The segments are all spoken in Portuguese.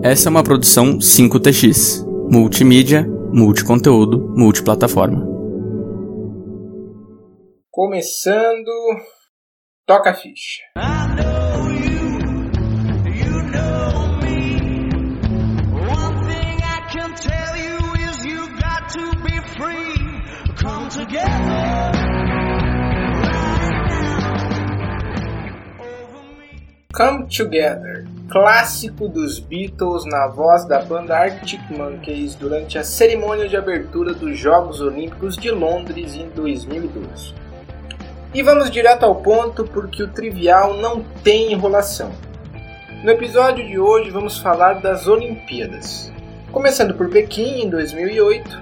Essa é uma produção 5TX, multimídia, multiconteúdo, multiplataforma. Começando, toca a ficha. Come Together, clássico dos Beatles na voz da banda Arctic Monkeys durante a cerimônia de abertura dos Jogos Olímpicos de Londres em 2012. E vamos direto ao ponto porque o trivial não tem enrolação. No episódio de hoje vamos falar das Olimpíadas, começando por Pequim em 2008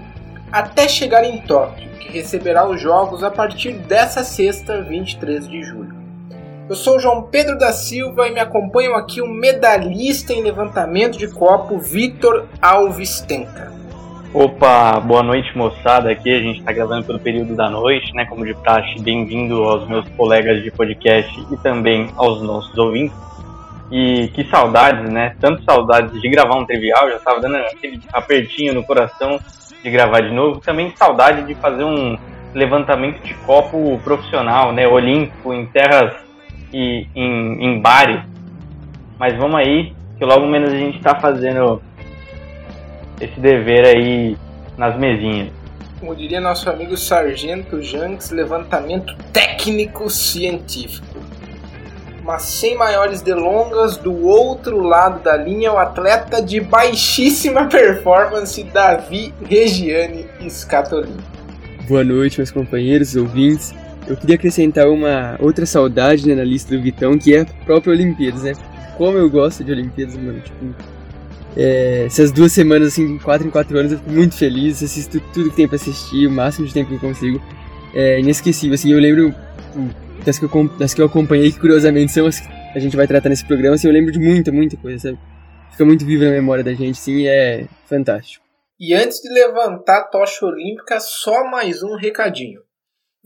até chegar em Tóquio, que receberá os Jogos a partir dessa sexta, 23 de julho. Eu sou João Pedro da Silva e me acompanham aqui o medalhista em levantamento de copo, Vitor Alves Tenca. Opa, boa noite moçada, aqui a gente está gravando pelo período da noite, né, como de praxe, bem-vindo aos meus colegas de podcast e também aos nossos ouvintes. E que saudades, né, tanto saudades de gravar um trivial, já estava dando aquele apertinho no coração de gravar de novo, também saudade de fazer um levantamento de copo profissional, né, olímpico, em terras e em, em bares. Mas vamos aí, que logo menos a gente está fazendo esse dever aí nas mesinhas. Como diria nosso amigo Sargento Janks, levantamento técnico científico. Mas sem maiores delongas, do outro lado da linha, o atleta de baixíssima performance, Davi Regiane Scatolini. Boa noite, meus companheiros, ouvintes. Eu queria acrescentar uma outra saudade né, na lista do Vitão, que é a própria Olimpíadas, né? Como eu gosto de Olimpíadas, mano. Tipo, é, essas duas semanas, assim, quatro em quatro anos, eu fico muito feliz, assisto tudo que tem pra assistir, o máximo de tempo que consigo. É inesquecível, assim, eu lembro das que eu, das que eu acompanhei, que curiosamente são as que a gente vai tratar nesse programa, assim, eu lembro de muita, muita coisa, sabe? Fica muito vivo na memória da gente, sim, e é fantástico. E antes de levantar a tocha olímpica, só mais um recadinho.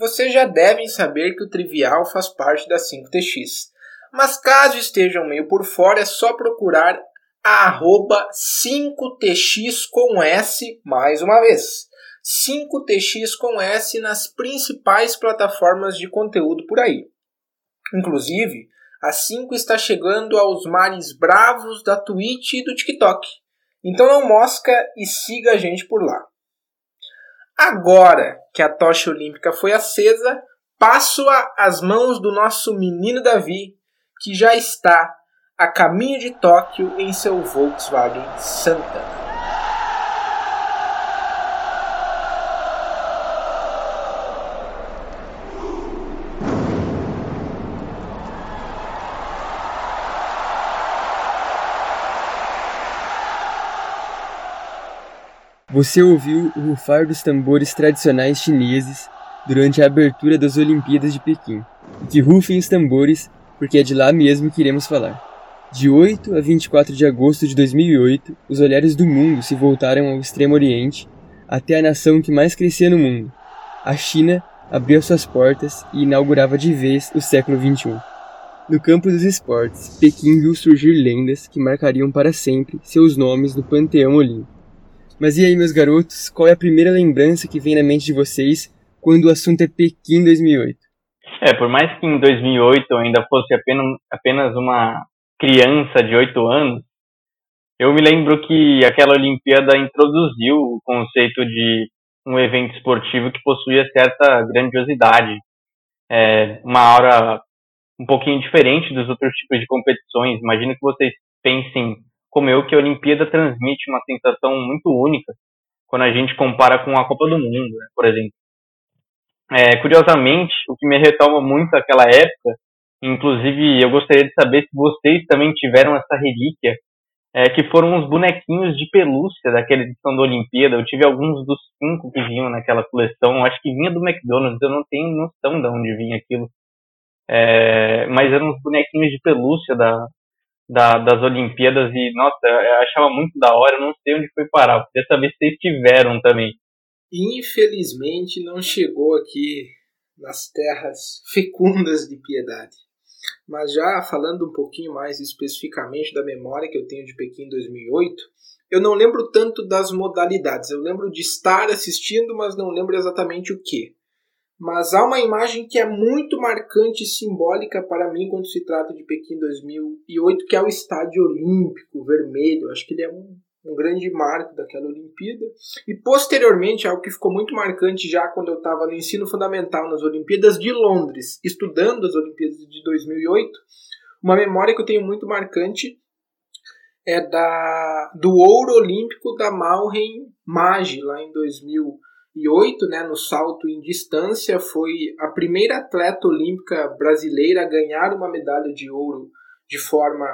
Vocês já devem saber que o trivial faz parte da 5TX. Mas caso estejam meio por fora, é só procurar a arroba 5TX com S mais uma vez. 5TX com S nas principais plataformas de conteúdo por aí. Inclusive, a 5 está chegando aos mares bravos da Twitch e do TikTok. Então não mosca e siga a gente por lá. Agora que a tocha olímpica foi acesa, passo-a às mãos do nosso menino Davi, que já está a caminho de Tóquio em seu Volkswagen Santa. Você ouviu o rufar dos tambores tradicionais chineses durante a abertura das Olimpíadas de Pequim. Que rufem os tambores, porque é de lá mesmo que iremos falar. De 8 a 24 de agosto de 2008, os olhares do mundo se voltaram ao Extremo Oriente, até a nação que mais crescia no mundo. A China abriu suas portas e inaugurava de vez o século XXI. No campo dos esportes, Pequim viu surgir lendas que marcariam para sempre seus nomes no panteão olímpico. Mas e aí, meus garotos, qual é a primeira lembrança que vem na mente de vocês quando o assunto é Pequim 2008? É, por mais que em 2008 eu ainda fosse apenas, apenas uma criança de 8 anos, eu me lembro que aquela Olimpíada introduziu o conceito de um evento esportivo que possuía certa grandiosidade, é, uma aura um pouquinho diferente dos outros tipos de competições. Imagino que vocês pensem como eu que a Olimpíada transmite uma sensação muito única quando a gente compara com a Copa do Mundo, né, por exemplo. É, curiosamente, o que me retoma muito aquela época, inclusive eu gostaria de saber se vocês também tiveram essa relíquia, é, que foram os bonequinhos de pelúcia daquela edição da Olimpíada. Eu tive alguns dos cinco que vinham naquela coleção, acho que vinha do McDonald's, eu não tenho noção de onde vinha aquilo. É, mas eram os bonequinhos de pelúcia da, da, das Olimpíadas e, nossa, eu achava muito da hora, eu não sei onde foi parar. Queria saber se vocês tiveram também. Infelizmente não chegou aqui nas terras fecundas de piedade. Mas já falando um pouquinho mais especificamente da memória que eu tenho de Pequim 2008, eu não lembro tanto das modalidades. Eu lembro de estar assistindo, mas não lembro exatamente o que. Mas há uma imagem que é muito marcante e simbólica para mim quando se trata de Pequim 2008, que é o Estádio Olímpico Vermelho. Acho que ele é um, um grande marco daquela Olimpíada. E posteriormente, algo que ficou muito marcante já quando eu estava no ensino fundamental nas Olimpíadas de Londres, estudando as Olimpíadas de 2008, uma memória que eu tenho muito marcante é da do ouro olímpico da Malren Magi lá em 2000 2008, né, no salto em distância, foi a primeira atleta olímpica brasileira a ganhar uma medalha de ouro de forma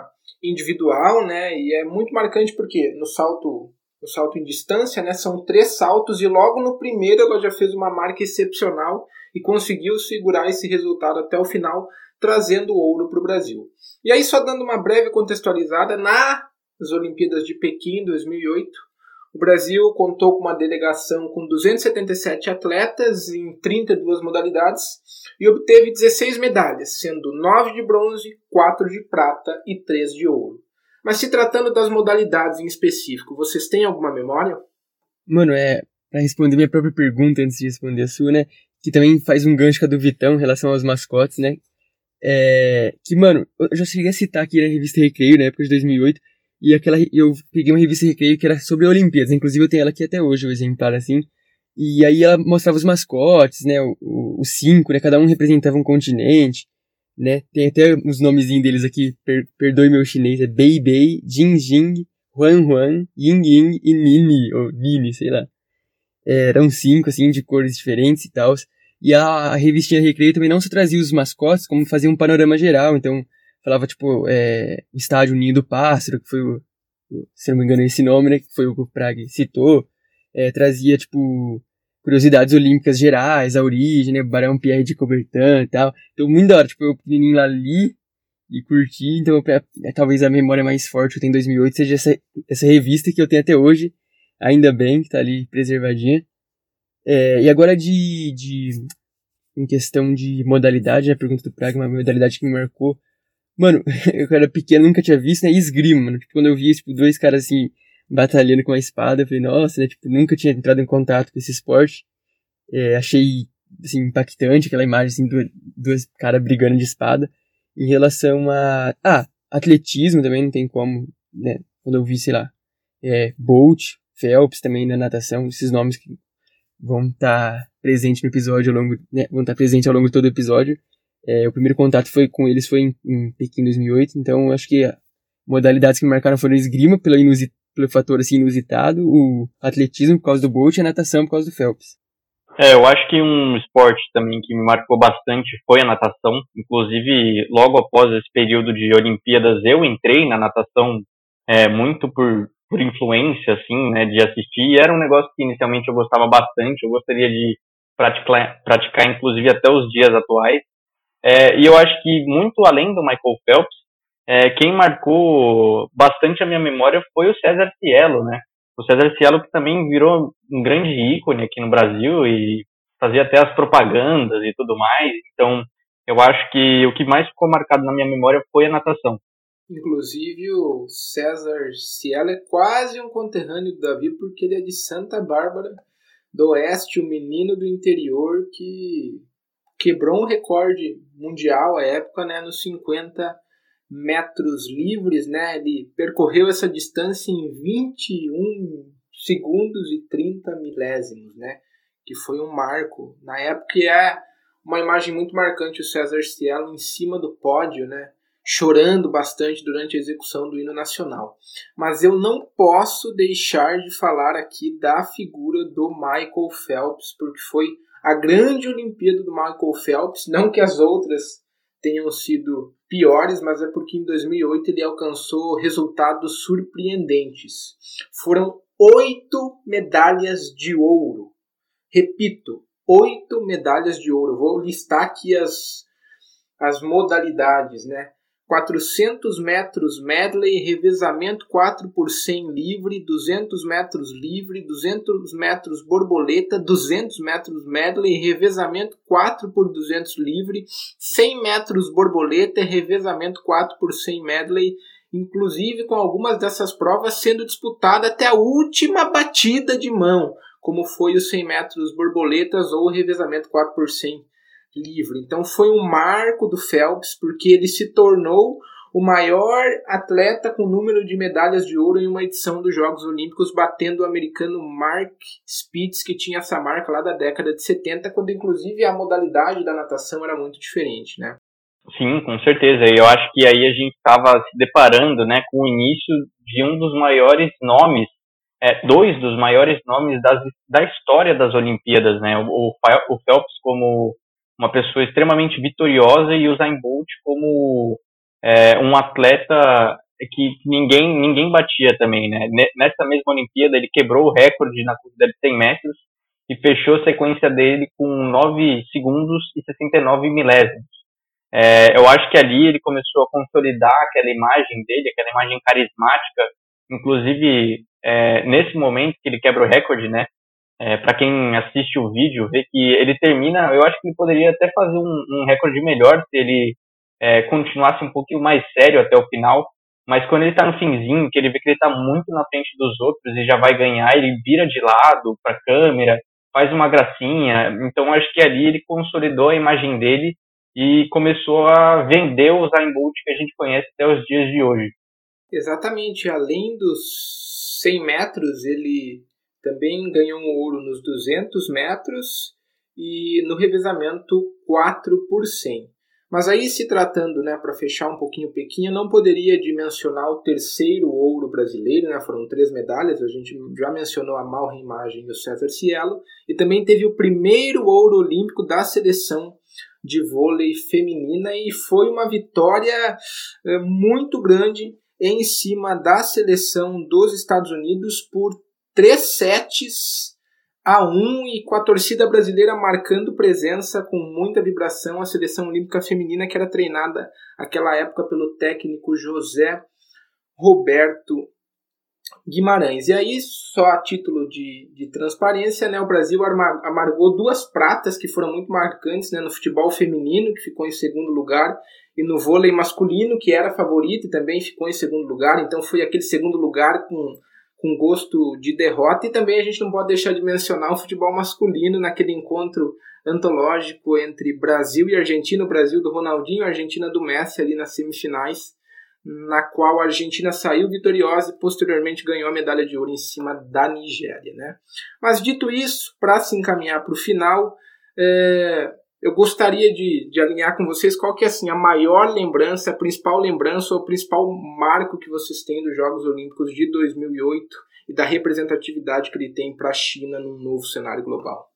individual, né, e é muito marcante porque no salto no salto em distância, né, são três saltos e logo no primeiro ela já fez uma marca excepcional e conseguiu segurar esse resultado até o final, trazendo ouro para o Brasil. E aí só dando uma breve contextualizada nas Olimpíadas de Pequim 2008, o Brasil contou com uma delegação com 277 atletas em 32 modalidades e obteve 16 medalhas, sendo 9 de bronze, 4 de prata e 3 de ouro. Mas se tratando das modalidades em específico, vocês têm alguma memória? Mano, é para responder minha própria pergunta antes de responder a sua, né? Que também faz um gancho com a do Vitão em relação aos mascotes, né? É, que, mano, eu já cheguei a citar aqui na revista Recreio, na época de 2008, e aquela, eu peguei uma revista Recreio que era sobre Olimpíadas, inclusive eu tenho ela aqui até hoje, o exemplar assim. E aí ela mostrava os mascotes, né, os cinco, né, cada um representava um continente, né. Tem até os nomezinhos deles aqui, per, perdoe meu chinês, é Bei Bei, Jing Jing, Huan Huan, Ying Ying e Nini, ou Nini, sei lá. É, eram cinco, assim, de cores diferentes e tal. E a, a revistinha Recreio também não só trazia os mascotes, como fazia um panorama geral, então falava, tipo, é, o estádio Ninho do Pássaro, que foi o, se não me engano, esse nome, né, que foi o que o Prague citou, é, trazia, tipo, curiosidades olímpicas gerais, a origem, né, Barão Pierre de Coubertin e tal. Então, muito da hora, tipo, eu pequenininho lá li e curti, então, é, talvez a memória mais forte que eu tenho em 2008 seja essa, essa revista que eu tenho até hoje, ainda bem, que tá ali preservadinha. É, e agora de, de, em questão de modalidade, né, a pergunta do Praga, uma modalidade que me marcou Mano, eu era pequeno, nunca tinha visto, né? Esgrima, mano. Tipo, quando eu vi, tipo, dois caras assim, batalhando com a espada, eu falei, nossa, né? Tipo, nunca tinha entrado em contato com esse esporte. É, achei, assim, impactante aquela imagem, assim, dois, dois caras brigando de espada. Em relação a. Ah, atletismo também não tem como, né? Quando eu vi, sei lá, é, Bolt, Phelps também na natação, esses nomes que vão estar tá presentes no episódio ao longo, né? Vão estar tá presentes ao longo de todo o episódio. É, o primeiro contato foi com eles foi em, em Pequim 2008, então acho que modalidades que me marcaram foram esgrima, pelo, inusit, pelo fator assim, inusitado, o atletismo por causa do Bolt e a natação por causa do Phelps. É, eu acho que um esporte também que me marcou bastante foi a natação. Inclusive, logo após esse período de Olimpíadas, eu entrei na natação é, muito por, por influência, assim, né, de assistir. E era um negócio que inicialmente eu gostava bastante, eu gostaria de praticar, praticar inclusive até os dias atuais. É, e eu acho que muito além do Michael Phelps, é, quem marcou bastante a minha memória foi o César Cielo, né? O César Cielo que também virou um grande ícone aqui no Brasil e fazia até as propagandas e tudo mais. Então, eu acho que o que mais ficou marcado na minha memória foi a natação. Inclusive, o César Cielo é quase um conterrâneo do Davi, porque ele é de Santa Bárbara do Oeste, o menino do interior que quebrou um recorde mundial à época, né, nos 50 metros livres, né? Ele percorreu essa distância em 21 segundos e 30 milésimos, né? Que foi um marco. Na época é uma imagem muito marcante o César Cielo em cima do pódio, né? Chorando bastante durante a execução do hino nacional. Mas eu não posso deixar de falar aqui da figura do Michael Phelps, porque foi a grande Olimpíada do Michael Phelps, não que as outras tenham sido piores, mas é porque em 2008 ele alcançou resultados surpreendentes. Foram oito medalhas de ouro. Repito, oito medalhas de ouro. Vou listar aqui as, as modalidades, né? 400 metros medley, revezamento 4 por 100 livre, 200 metros livre, 200 metros borboleta, 200 metros medley, revezamento 4 por 200 livre, 100 metros borboleta, revezamento 4 por 100 medley, inclusive com algumas dessas provas sendo disputada até a última batida de mão, como foi os 100 metros borboletas ou o revezamento 4 por 100 livre. Então foi um marco do Phelps porque ele se tornou o maior atleta com número de medalhas de ouro em uma edição dos Jogos Olímpicos, batendo o americano Mark Spitz, que tinha essa marca lá da década de 70, quando inclusive a modalidade da natação era muito diferente, né? Sim, com certeza. Eu acho que aí a gente estava se deparando né, com o início de um dos maiores nomes, é, dois dos maiores nomes das, da história das Olimpíadas, né? O, o Phelps como uma pessoa extremamente vitoriosa e o Zayn Bolt como é, um atleta que ninguém ninguém batia também, né? Nessa mesma Olimpíada ele quebrou o recorde na corrida de 100 metros e fechou a sequência dele com 9 segundos e 69 milésimos. É, eu acho que ali ele começou a consolidar aquela imagem dele, aquela imagem carismática, inclusive é, nesse momento que ele quebra o recorde, né? É, para quem assiste o vídeo, vê que ele termina. Eu acho que ele poderia até fazer um, um recorde melhor se ele é, continuasse um pouquinho mais sério até o final. Mas quando ele tá no finzinho, que ele vê que ele tá muito na frente dos outros e já vai ganhar, ele vira de lado para a câmera, faz uma gracinha. Então acho que ali ele consolidou a imagem dele e começou a vender o Zayn Bolt que a gente conhece até os dias de hoje. Exatamente. Além dos 100 metros, ele também ganhou um ouro nos 200 metros e no revezamento 4 por 100. Mas aí, se tratando, né, para fechar um pouquinho Pequim, eu não poderia dimensionar o terceiro ouro brasileiro, né, foram três medalhas, a gente já mencionou a Malra Imagem e o César Cielo, e também teve o primeiro ouro olímpico da seleção de vôlei feminina, e foi uma vitória é, muito grande em cima da seleção dos Estados Unidos por três sets a 1 e com a torcida brasileira marcando presença com muita vibração a seleção olímpica feminina que era treinada naquela época pelo técnico José Roberto Guimarães. E aí, só a título de, de transparência, né, o Brasil amargou duas pratas que foram muito marcantes né, no futebol feminino, que ficou em segundo lugar, e no vôlei masculino, que era favorito e também ficou em segundo lugar. Então foi aquele segundo lugar com com gosto de derrota. E também a gente não pode deixar de mencionar o futebol masculino naquele encontro antológico entre Brasil e Argentina, o Brasil do Ronaldinho, a Argentina do Messi ali nas semifinais, na qual a Argentina saiu vitoriosa e posteriormente ganhou a medalha de ouro em cima da Nigéria. Né? Mas dito isso, para se encaminhar para o final, é, eu gostaria de, de alinhar com vocês qual que é assim, a maior lembrança, a principal lembrança ou o principal marco que vocês têm dos Jogos Olímpicos de 2008 e da representatividade que ele tem para a China num novo cenário global.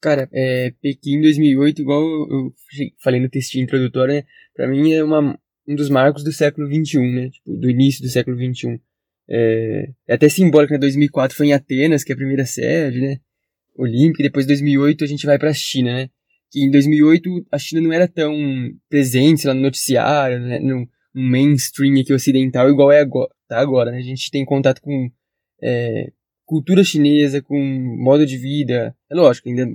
Cara, é, Pequim 2008, igual eu falei no textinho introdutório, né, para mim é uma, um dos marcos do século 21, né, tipo, do início do século 21. É, é até simbólico, né, 2004 foi em Atenas, que é a primeira sede, né, olímpica, depois 2008 a gente vai para a China, né, que em 2008 a China não era tão presente lá no noticiário, né, no, no mainstream aqui ocidental, igual é agora, tá agora, né? A gente tem contato com é, cultura chinesa, com modo de vida, é lógico, ainda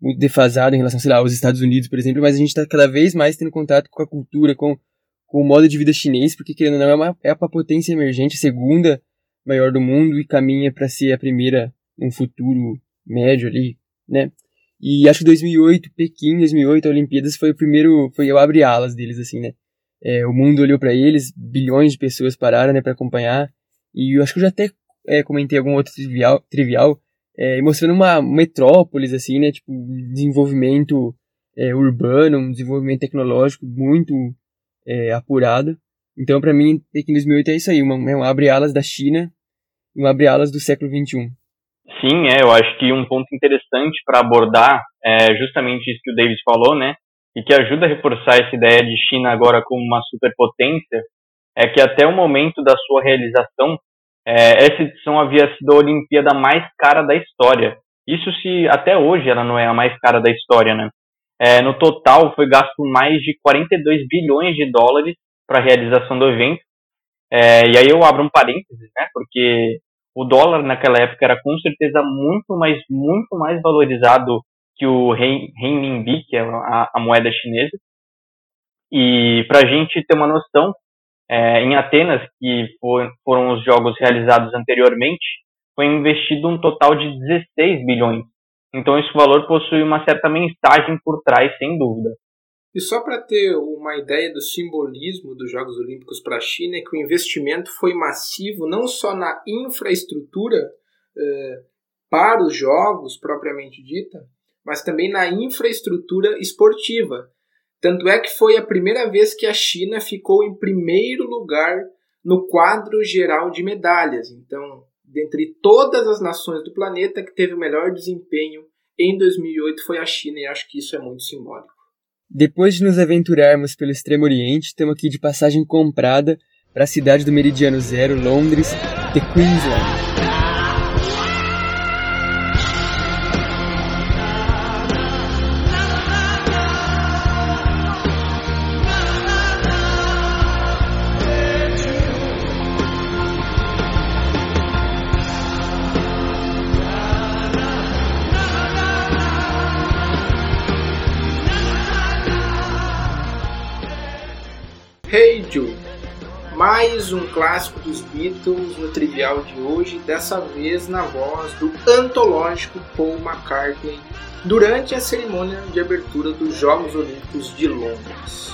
muito defasado em relação, sei lá, aos Estados Unidos, por exemplo, mas a gente está cada vez mais tendo contato com a cultura, com, com o modo de vida chinês, porque querendo ou não, é uma, é uma potência emergente, a segunda maior do mundo e caminha para ser a primeira um futuro médio ali, né? E acho que 2008, Pequim, 2008, a Olimpíadas foi o primeiro, foi o abre-alas deles, assim, né? É, o mundo olhou para eles, bilhões de pessoas pararam, né, para acompanhar. E eu acho que eu já até é, comentei algum outro trivial, trivial é, mostrando uma metrópolis, assim, né, tipo, desenvolvimento é, urbano, um desenvolvimento tecnológico muito é, apurado. Então, para mim, Pequim 2008 é isso aí, uma, é um abre-alas da China um abre-alas do século XXI. Sim, é, eu acho que um ponto interessante para abordar é justamente isso que o Davis falou, né? E que ajuda a reforçar essa ideia de China agora como uma superpotência, é que até o momento da sua realização, é, essa edição havia sido a Olimpíada mais cara da história. Isso se até hoje ela não é a mais cara da história, né? É, no total foi gasto mais de 42 bilhões de dólares para a realização do evento. É, e aí eu abro um parênteses, né, porque o dólar naquela época era com certeza muito mais, muito mais valorizado que o renminbi, que é a, a moeda chinesa. E para a gente ter uma noção, é, em Atenas, que for, foram os jogos realizados anteriormente, foi investido um total de 16 bilhões. Então esse valor possui uma certa mensagem por trás, sem dúvida. E só para ter uma ideia do simbolismo dos Jogos Olímpicos para a China, é que o investimento foi massivo não só na infraestrutura eh, para os Jogos propriamente dita, mas também na infraestrutura esportiva. Tanto é que foi a primeira vez que a China ficou em primeiro lugar no quadro geral de medalhas. Então, dentre todas as nações do planeta que teve o melhor desempenho em 2008 foi a China, e acho que isso é muito simbólico. Depois de nos aventurarmos pelo Extremo Oriente, estamos aqui de passagem comprada para a cidade do Meridiano Zero, Londres, The Queensland. Mais um clássico dos Beatles no trivial de hoje, dessa vez na voz do antológico Paul McCartney durante a cerimônia de abertura dos Jogos Olímpicos de Londres.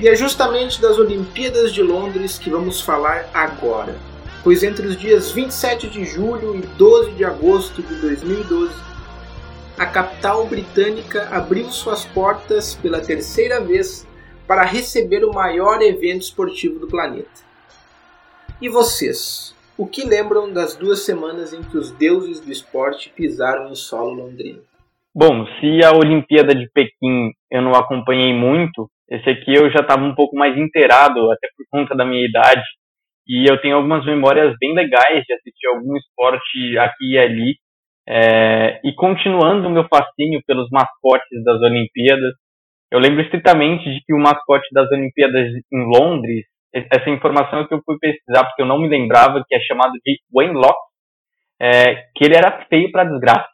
E é justamente das Olimpíadas de Londres que vamos falar agora, pois entre os dias 27 de julho e 12 de agosto de 2012, a capital britânica abriu suas portas pela terceira vez para receber o maior evento esportivo do planeta. E vocês? O que lembram das duas semanas em que os deuses do esporte pisaram em solo londrino? Bom, se a Olimpíada de Pequim eu não acompanhei muito, esse aqui eu já estava um pouco mais inteirado, até por conta da minha idade, e eu tenho algumas memórias bem legais de assistir algum esporte aqui e ali. É, e continuando o meu fascínio pelos mascotes das Olimpíadas, eu lembro estritamente de que o mascote das Olimpíadas em Londres, essa informação é que eu fui pesquisar porque eu não me lembrava, que é chamado de Wayne Locke, é, que ele era feio pra desgraça.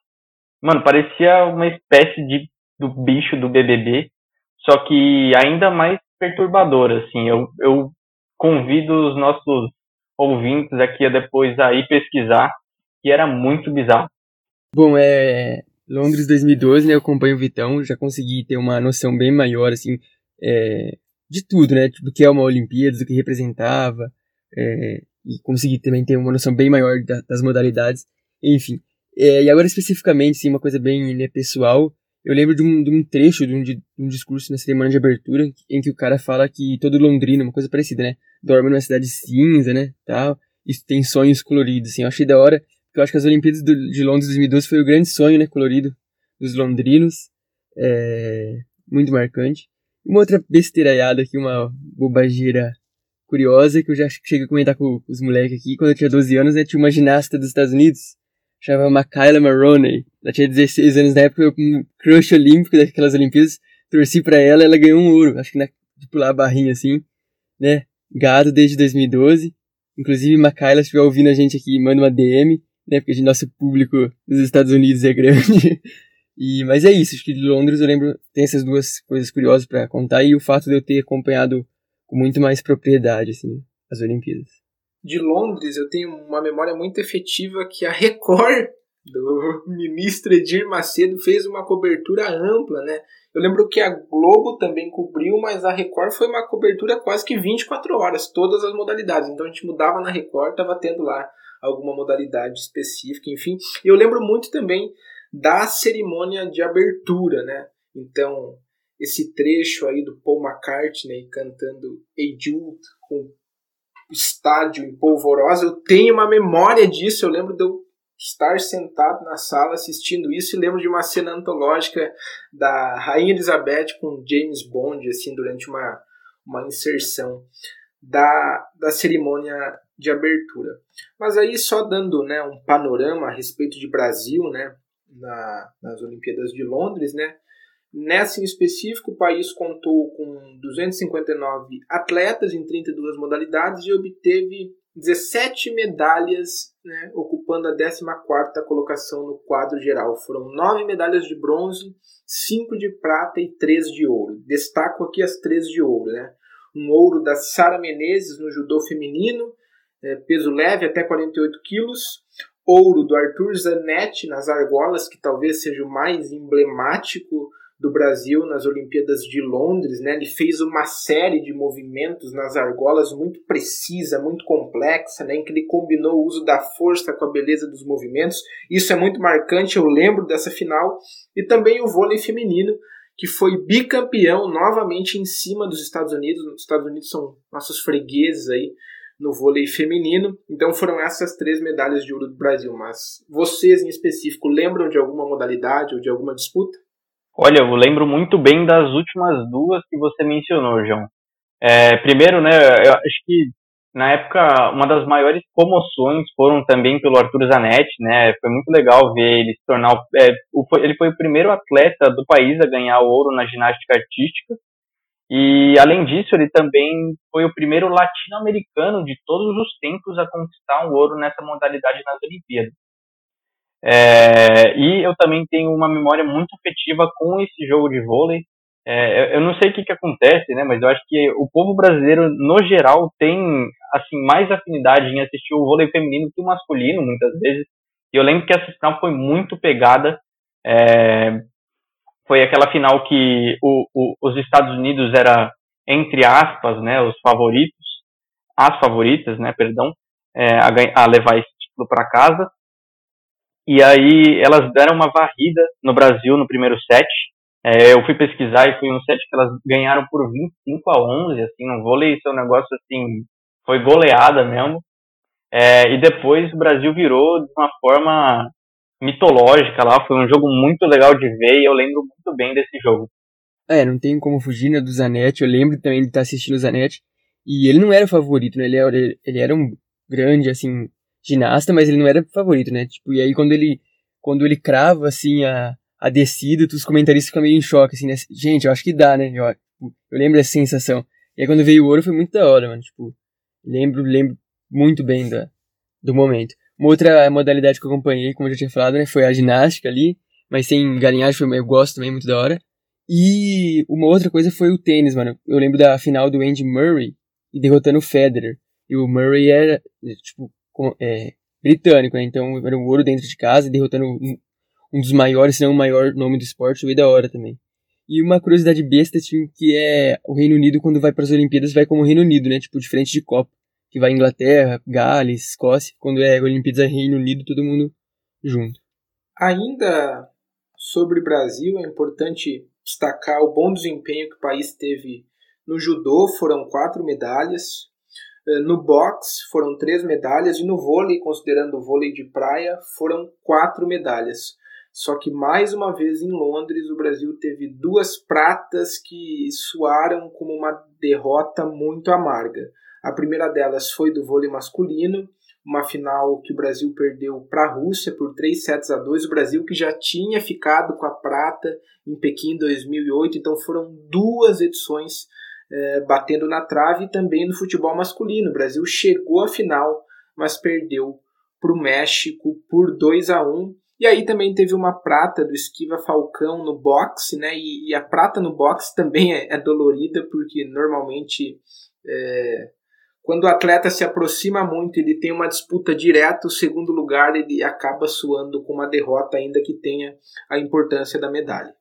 Mano, parecia uma espécie de do bicho do BBB, só que ainda mais perturbador, assim. Eu, eu convido os nossos ouvintes aqui a depois aí pesquisar, que era muito bizarro. Bom, é, Londres 2012, né? Eu acompanho o Vitão, já consegui ter uma noção bem maior, assim, é, de tudo, né? Do que é uma Olimpíada, do que representava, é, e consegui também ter uma noção bem maior da, das modalidades, enfim. É, e agora, especificamente, sim, uma coisa bem né, pessoal, eu lembro de um, de um trecho de um, de um, discurso na cerimônia de abertura em que o cara fala que todo londrino, uma coisa parecida, né? Dorme numa cidade cinza, né? Tal, e tem sonhos coloridos, assim. Eu achei da hora eu acho que as Olimpíadas de Londres 2012 foi o grande sonho, né, colorido dos londrinos. É, muito marcante. Uma outra besteiraiada aqui, uma bobageira curiosa, que eu já cheguei a comentar com, os moleques aqui, quando eu tinha 12 anos, né, tinha uma ginasta dos Estados Unidos, chamava Makayla Maroney. Ela tinha 16 anos na época, eu um crush olímpico daquelas Olimpíadas, torci pra ela, ela ganhou um ouro, acho que na, de pular a barrinha assim, né, gado desde 2012. Inclusive, Makayla, se estiver ouvindo a gente aqui, manda uma DM né? Porque nosso público nos Estados Unidos é grande. E, mas é isso, acho que de Londres eu lembro, tem essas duas coisas curiosas para contar e o fato de eu ter acompanhado com muito mais propriedade, assim, as Olimpíadas. De Londres eu tenho uma memória muito efetiva que a Record do ministro Edir Macedo fez uma cobertura ampla, né? Eu lembro que a Globo também cobriu, mas a Record foi uma cobertura quase que 24 horas, todas as modalidades. Então a gente mudava na Record, tava tendo lá alguma modalidade específica, enfim. E eu lembro muito também da cerimônia de abertura, né? Então, esse trecho aí do Paul McCartney cantando Hey Jude com estádio em polvorosa, eu tenho uma memória disso, eu lembro de eu estar sentado na sala assistindo isso e lembro de uma cena antológica da Rainha Elizabeth com James Bond, assim, durante uma, uma inserção da, da cerimônia de abertura. Mas aí só dando né, um panorama a respeito de Brasil, né, na, nas Olimpíadas de Londres, né, Nessa em específico, o país contou com 259 atletas em 32 modalidades e obteve 17 medalhas, né, ocupando a 14ª colocação no quadro geral. Foram 9 medalhas de bronze, 5 de prata e 3 de ouro. Destaco aqui as 3 de ouro. Né? Um ouro da Sara Menezes no judô feminino, é, peso leve até 48 quilos. Ouro do Arthur Zanetti nas argolas, que talvez seja o mais emblemático do Brasil nas Olimpíadas de Londres, né? Ele fez uma série de movimentos nas argolas muito precisa, muito complexa, né? Em que ele combinou o uso da força com a beleza dos movimentos. Isso é muito marcante, eu lembro dessa final. E também o vôlei feminino, que foi bicampeão novamente em cima dos Estados Unidos. Os Estados Unidos são nossos fregueses aí no vôlei feminino. Então foram essas três medalhas de ouro do Brasil. Mas vocês em específico lembram de alguma modalidade ou de alguma disputa? Olha, eu lembro muito bem das últimas duas que você mencionou, João. É, primeiro, né, eu acho que na época uma das maiores comoções foram também pelo Arthur Zanetti, né? Foi muito legal ver ele se tornar, é, ele foi o primeiro atleta do país a ganhar ouro na ginástica artística. E além disso, ele também foi o primeiro latino-americano de todos os tempos a conquistar um ouro nessa modalidade nas Olimpíadas. É, e eu também tenho uma memória muito afetiva com esse jogo de vôlei. É, eu não sei o que, que acontece, né, mas eu acho que o povo brasileiro, no geral, tem assim mais afinidade em assistir o vôlei feminino que o masculino, muitas vezes. E eu lembro que essa final foi muito pegada. É, foi aquela final que o, o, os Estados Unidos era, entre aspas, né, os favoritos, as favoritas, né, perdão, é, a, a levar esse título para casa. E aí elas deram uma varrida no Brasil no primeiro set. É, eu fui pesquisar e foi um set que elas ganharam por 25 a 11, assim, no vôlei isso é um negócio assim, foi goleada mesmo. É, e depois o Brasil virou de uma forma mitológica lá, foi um jogo muito legal de ver e eu lembro muito bem desse jogo. É, não tem como fugir né, do Zanetti, eu lembro também de estar assistindo o Zanetti, e ele não era o favorito, né, ele era, ele era um grande, assim, ginasta, mas ele não era favorito, né? Tipo, e aí quando ele quando ele crava assim a, a descida, os comentaristas ficam meio em choque assim, né? Gente, eu acho que dá, né? Eu, eu lembro dessa sensação. E aí quando veio o ouro foi muito da hora, mano, tipo, lembro, lembro muito bem da, do momento. Uma outra modalidade que eu acompanhei, como eu já tinha falado, né, foi a ginástica ali, mas sem galinhagem, eu gosto também, muito da hora. E uma outra coisa foi o tênis, mano. Eu lembro da final do Andy Murray e derrotando o Federer. E o Murray era, tipo, é, britânico, né? Então era um ouro dentro de casa, derrotando um, um dos maiores, se não o maior nome do esporte, foi da hora também. E uma curiosidade besta, tipo, que é o Reino Unido, quando vai para as Olimpíadas, vai como Reino Unido, né? Tipo, diferente de Copa, que vai Inglaterra, Gales, Escócia. Quando é Olimpíadas Reino Unido, todo mundo junto. Ainda sobre o Brasil, é importante destacar o bom desempenho que o país teve no judô, foram quatro medalhas, eh, no boxe foram três medalhas e no vôlei, considerando o vôlei de praia, foram quatro medalhas. Só que mais uma vez em Londres o Brasil teve duas pratas que soaram como uma derrota muito amarga. A primeira delas foi do vôlei masculino, uma final que o Brasil perdeu para a Rússia por 3 sets a 2. O Brasil que já tinha ficado com a prata em Pequim 2008, então foram duas edições é, batendo na trave e também no futebol masculino. O Brasil chegou à final, mas perdeu para o México por 2 a 1 e aí também teve uma prata do Esquiva Falcão no boxe, né? E, e a prata no boxe também é, é dolorida, porque normalmente é, quando o atleta se aproxima muito, ele tem uma disputa direta, o segundo lugar ele acaba suando com uma derrota, ainda que tenha a importância da medalha.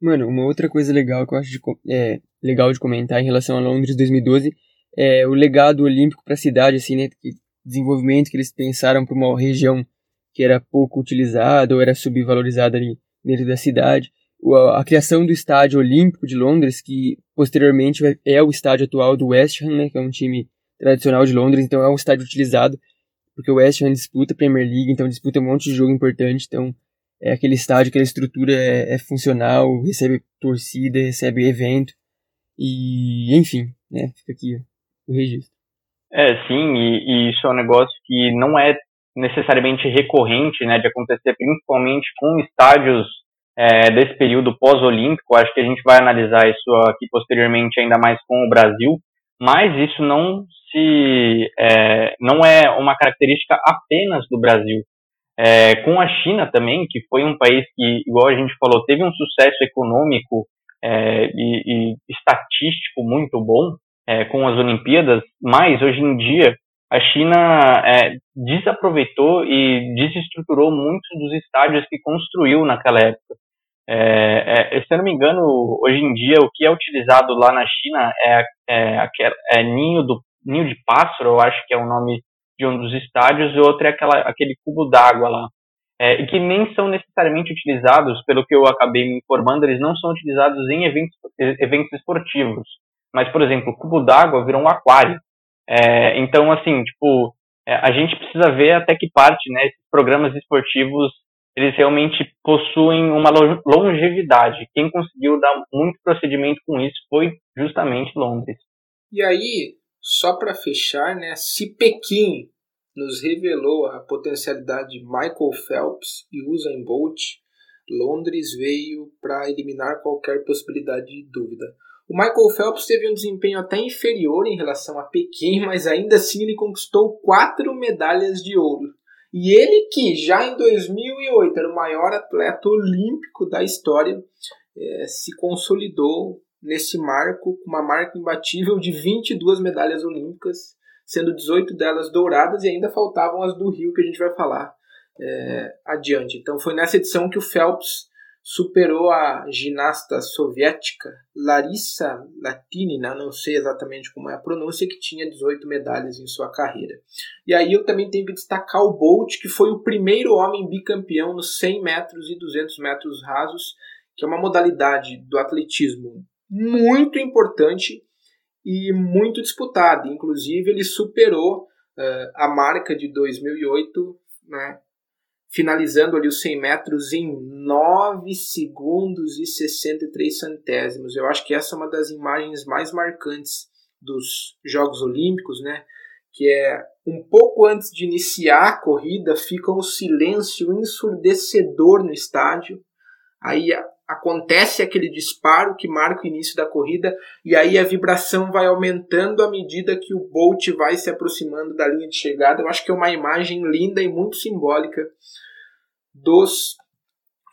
Mano, uma outra coisa legal que eu acho de, é, legal de comentar em relação a Londres 2012 é o legado olímpico para a cidade, assim, né? Que desenvolvimento que eles pensaram para uma região que era pouco utilizada ou era subvalorizada ali dentro da cidade. A, a criação do estádio olímpico de Londres, que posteriormente é o estádio atual do West Ham, né? Que é um time tradicional de Londres, então é um estádio utilizado porque o West Ham disputa a Premier League, então disputa um monte de jogo importante, então é aquele estádio, aquela estrutura é, é funcional, recebe torcida, recebe evento. E, enfim, né, fica aqui o registro. É, sim, e, e, isso é um negócio que não é necessariamente recorrente, né, de acontecer, principalmente com estádios é, desse período pós-olímpico. Acho que a gente vai analisar isso aqui posteriormente, ainda mais com o Brasil. Mas isso não se é, não é uma característica apenas do Brasil. É, com a China também, que foi um país que, igual a gente falou, teve um sucesso econômico é, e, e, estatístico muito bom é, com as Olimpíadas, mas hoje em dia a China é, desaproveitou e desestruturou muitos dos estádios que construiu naquela época. É, é, se eu não me engano, hoje em dia o que é utilizado lá na China é, é, é ninho, do, ninho de pássaro, eu acho que é o nome de um dos estádios, e outro é aquela, aquele cubo d'água lá. É, que nem são necessariamente utilizados, pelo que eu acabei me informando, eles não são utilizados em eventos, eventos esportivos. Mas, por exemplo, o cubo d'água virou um aquário. É, então, assim, tipo, é, a gente precisa ver até que parte, né, esses programas esportivos, eles realmente possuem uma longevidade. Quem conseguiu dar muito procedimento com isso foi justamente Londres. E aí, só para fechar, né, se Pequim nos revelou a potencialidade de Michael Phelps e Usain Bolt, Londres veio para eliminar qualquer possibilidade de dúvida. O Michael Phelps teve um desempenho até inferior em relação a Pequim, mas ainda assim ele conquistou quatro medalhas de ouro. E ele que já em 2008 era o maior atleta olímpico da história, é, se consolidou nesse marco, uma marca imbatível de 22 medalhas olímpicas, sendo 18 delas douradas e ainda faltavam as do Rio que a gente vai falar é, adiante. Então foi nessa edição que o Phelps superou a ginasta soviética Larissa Latinina, não sei exatamente como é a pronúncia, que tinha 18 medalhas em sua carreira. E aí eu também tenho que destacar o Bolt, que foi o primeiro homem bicampeão nos 100 metros e 200 metros rasos, que é uma modalidade do atletismo muito importante e muito disputada. Inclusive, ele superou uh, a marca de 2008, né, finalizando ali os 100 metros em 9 segundos e 63 centésimos. Eu acho que essa é uma das imagens mais marcantes dos Jogos Olímpicos, né? Que é um pouco antes de iniciar a corrida, fica um silêncio ensurdecedor no estádio. Aí acontece aquele disparo que marca o início da corrida e aí a vibração vai aumentando à medida que o Bolt vai se aproximando da linha de chegada. Eu acho que é uma imagem linda e muito simbólica dos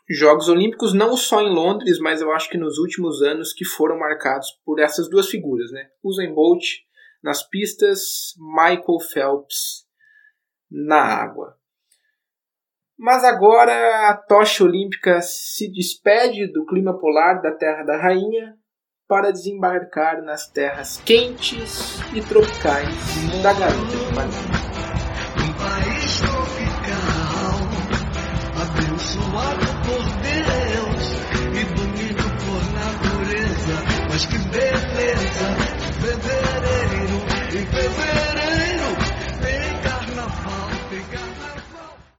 Jogos Olímpicos, não só em Londres, mas eu acho que nos últimos anos que foram marcados por essas duas figuras, né? Usain Bolt nas pistas, Michael Phelps na água. Mas agora a tocha olímpica se despede do clima polar da Terra da Rainha para desembarcar nas terras quentes e tropicais da Garota de Ipanema.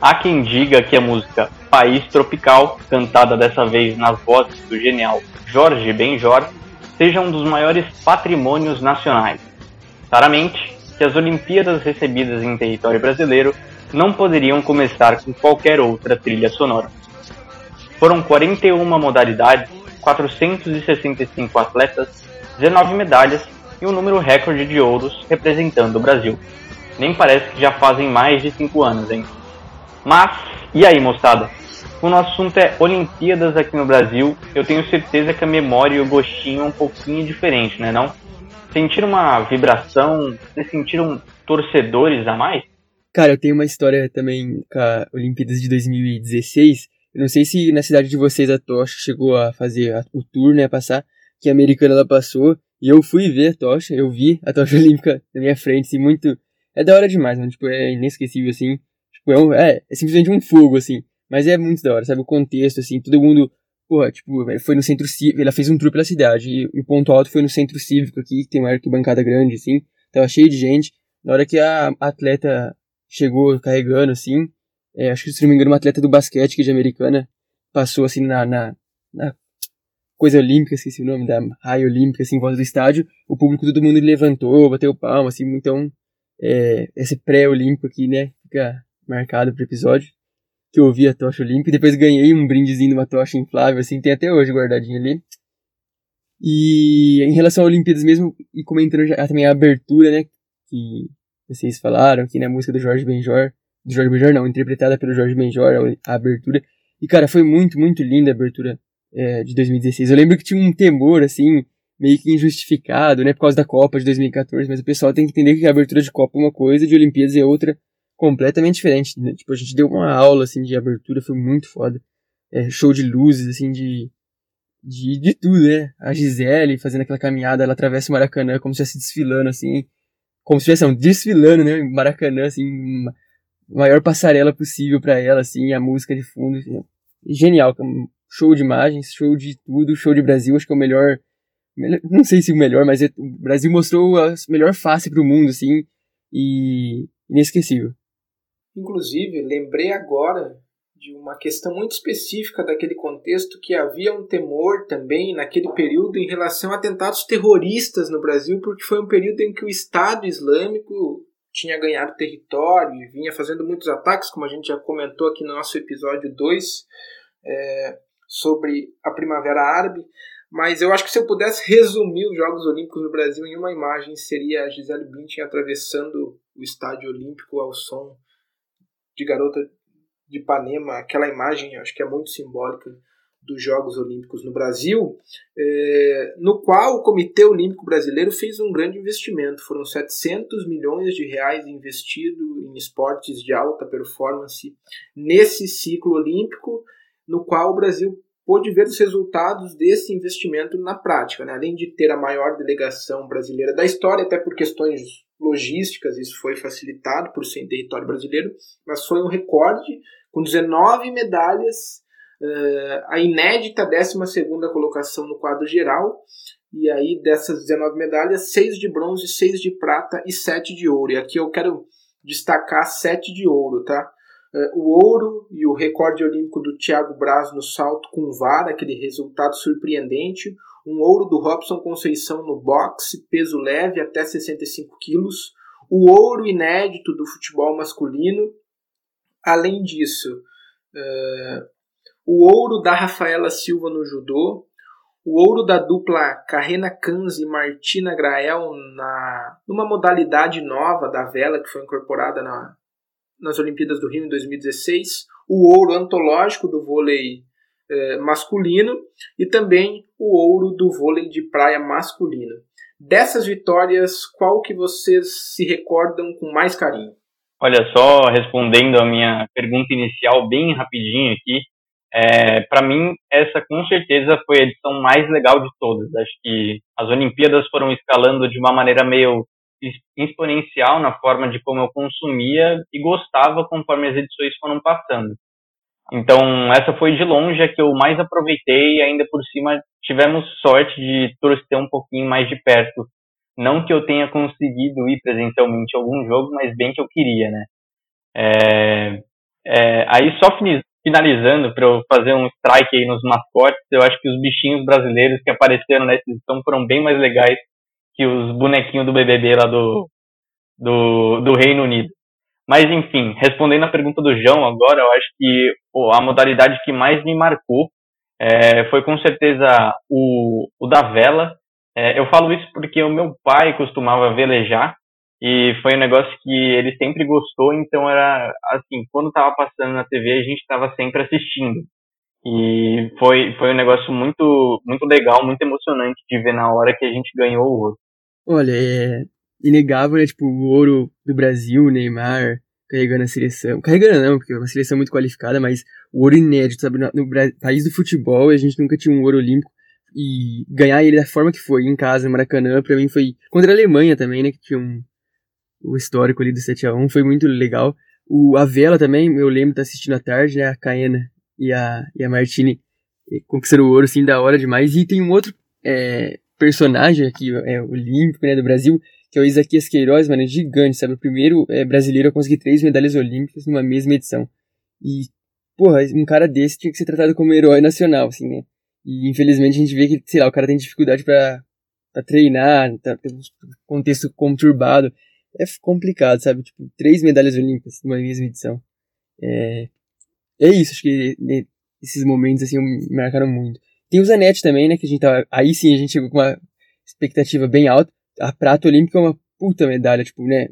Há quem diga que a música País Tropical, cantada dessa vez nas vozes do genial Jorge Benjor, seja um dos maiores patrimônios nacionais. Claramente que as Olimpíadas recebidas em território brasileiro não poderiam começar com qualquer outra trilha sonora. Foram 41 modalidades, 465 atletas, 19 medalhas e um número recorde de ouros representando o Brasil. Nem parece que já fazem mais de 5 anos, hein? Mas, e aí, moçada? O nosso assunto é Olimpíadas aqui no Brasil. Eu tenho certeza que a memória e o gostinho é um pouquinho diferente, né não? Sentiram uma vibração? Vocês sentiram torcedores a mais? Cara, eu tenho uma história também com a Olimpíadas de 2016. Eu não sei se na cidade de vocês a Tocha chegou a fazer o tour, né, passar, que a americana ela passou, e eu fui ver a Tocha, eu vi a Tocha Olímpica na minha frente, assim, muito... É da hora demais, mano, tipo, é inesquecível, assim, Tipo, é, um, é, é simplesmente um fogo, assim. Mas é muito da hora, sabe? O contexto, assim, todo mundo. Porra, tipo, foi no centro cívico. Ela fez um tour pela cidade. E, e, o ponto alto foi no centro cívico aqui, que tem uma arquibancada grande, assim. Tava cheio de gente. Na hora que a atleta chegou carregando, assim. É, acho que, se não me engano, uma atleta do basquete, que é de americana, passou, assim, na, na, na coisa olímpica, esqueci o nome, da raia olímpica, assim, em volta do estádio. O público, todo mundo levantou, bateu palma, assim. Então, é, esse pré-olímpico aqui, né? Fica marcado pro episódio. que eu vi a tocha olímpica. Depois ganhei um brindezinho de uma tocha inflável, assim, tem até hoje guardadinho ali. E em relação a Olimpíadas mesmo, e comentando já também a abertura, né, que vocês falaram, que na música do Jorge Benjor, do Jorge Benjor não, interpretada pelo Jorge Benjor, a, abertura. E cara, foi muito, muito linda a abertura é, de 2016. Eu lembro que tinha um temor, assim, meio que injustificado, né, por causa da Copa de 2014, mas o pessoal tem que entender que a abertura de Copa é uma coisa, de Olimpíadas é outra, completamente diferente. Né? Tipo, a gente deu uma aula, assim, de abertura, foi muito foda. É, show de luzes, assim, de, de, de tudo, né? A Gisele fazendo aquela caminhada, ela atravessa o Maracanã como se estivesse desfilando, assim, como se estivesse, desfilando, né, Maracanã, assim, maior passarela possível para ela, assim, a música de fundo, assim, genial, show de imagens, show de tudo, show de Brasil, acho que é o melhor não sei se o melhor, mas é, o Brasil mostrou a melhor face para o mundo, assim, e inesquecível. Inclusive, lembrei agora de uma questão muito específica daquele contexto que havia um temor também naquele período em relação a atentados terroristas no Brasil, porque foi um período em que o Estado Islâmico tinha ganhado território e vinha fazendo muitos ataques, como a gente já comentou aqui no nosso episódio 2 é, sobre a Primavera Árabe. Mas eu acho que se eu pudesse resumir os Jogos Olímpicos no Brasil em uma imagem, seria a Gisele Bündchen atravessando o estádio olímpico ao som de Garota de Ipanema. Aquela imagem, acho que é muito simbólica dos Jogos Olímpicos no Brasil, é, no qual o Comitê Olímpico Brasileiro fez um grande investimento. Foram 700 milhões de reais investidos em esportes de alta performance nesse ciclo olímpico, no qual o Brasil pôde ver os resultados desse investimento na prática, né? além de ter a maior delegação brasileira da história, até por questões logísticas, isso foi facilitado por ser em território brasileiro, mas foi um recorde com 19 medalhas, uh, a inédita 12 colocação no quadro geral, e aí dessas 19 medalhas, 6 de bronze, 6 de prata e 7 de ouro. E aqui eu quero destacar 7 de ouro, tá? É, o ouro e o recorde olímpico do Thiago Braz no salto com vara, aquele resultado surpreendente. Um ouro do Robson Conceição no boxe, peso leve até 65 quilos. O ouro inédito do futebol masculino. Além disso, uh, o ouro da Rafaela Silva no judô. O ouro da dupla Carrena Kanz e Martina Grael na, numa modalidade nova da vela que foi incorporada na, nas Olimpíadas do Rio em 2016, o ouro antológico do vôlei eh, masculino e também o ouro do vôlei de praia masculino. Dessas vitórias, qual que vocês se recordam com mais carinho? Olha só, respondendo a minha pergunta inicial bem rapidinho aqui, é, para mim essa com certeza foi a edição mais legal de todas. Acho que as Olimpíadas foram escalando de uma maneira meio exponencial na forma de como eu consumia e gostava conforme as edições foram passando. Então, essa foi de longe a que eu mais aproveitei e ainda por cima tivemos sorte de torcer um pouquinho mais de perto. Não que eu tenha conseguido ir presencialmente a algum jogo, mas bem que eu queria, né? É, é, aí, só finalizando, para eu fazer um strike aí nos mascotes, eu acho que os bichinhos brasileiros que apareceram nessa edição foram bem mais legais que os bonequinhos do BBB lá do, do, do Reino Unido. Mas, enfim, respondendo a pergunta do João agora, eu acho que a modalidade que mais me marcou é, foi com certeza o, o da vela. É, eu falo isso porque o meu pai costumava velejar e foi um negócio que ele sempre gostou, então era assim, quando estava passando na TV a gente estava sempre assistindo. E foi, foi um negócio muito, muito legal, muito emocionante de ver na hora que a gente ganhou o ouro. Olha, é inegável, né? Tipo, o ouro do Brasil, Neymar, carregando a seleção. Carregando não, porque é uma seleção muito qualificada, mas o ouro inédito, sabe? No, no país do futebol, a gente nunca tinha um ouro olímpico. E ganhar ele da forma que foi, em casa, no Maracanã, pra mim foi. Contra a Alemanha também, né? Que tinha um. O histórico ali do 7x1, foi muito legal. O, a vela também, eu lembro de estar assistindo à tarde, né? A Caena e a, e a Martini eh, conquistando o ouro, assim, da hora demais. E tem um outro é, personagem aqui, é, olímpico, né, do Brasil, que é o Isaquias Queiroz, mano, é gigante, sabe? O primeiro é, brasileiro a conseguir três medalhas olímpicas numa mesma edição. E, porra, um cara desse tinha que ser tratado como herói nacional, assim, né? E infelizmente a gente vê que, sei lá, o cara tem dificuldade para treinar, tá, tem um contexto conturbado. É complicado, sabe? Tipo, três medalhas olímpicas numa mesma edição. É, é isso, acho que né, esses momentos assim me marcaram muito. Tem o Zanetti também, né, que a gente tava, aí sim a gente chegou com uma expectativa bem alta. A prata olímpica é uma puta medalha, tipo, né?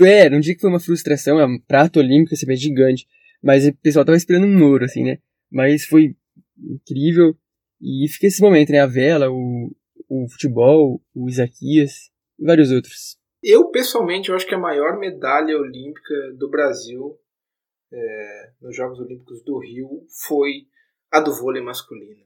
É, não digo que foi uma frustração, a prata olímpica você vê gigante, mas o pessoal tava esperando um ouro, assim, né? Mas foi incrível. E fica esse momento, né? A vela, o, o futebol, o Isaquias e vários outros. Eu, pessoalmente, eu acho que a maior medalha olímpica do Brasil é, nos Jogos Olímpicos do Rio foi a do vôlei masculino.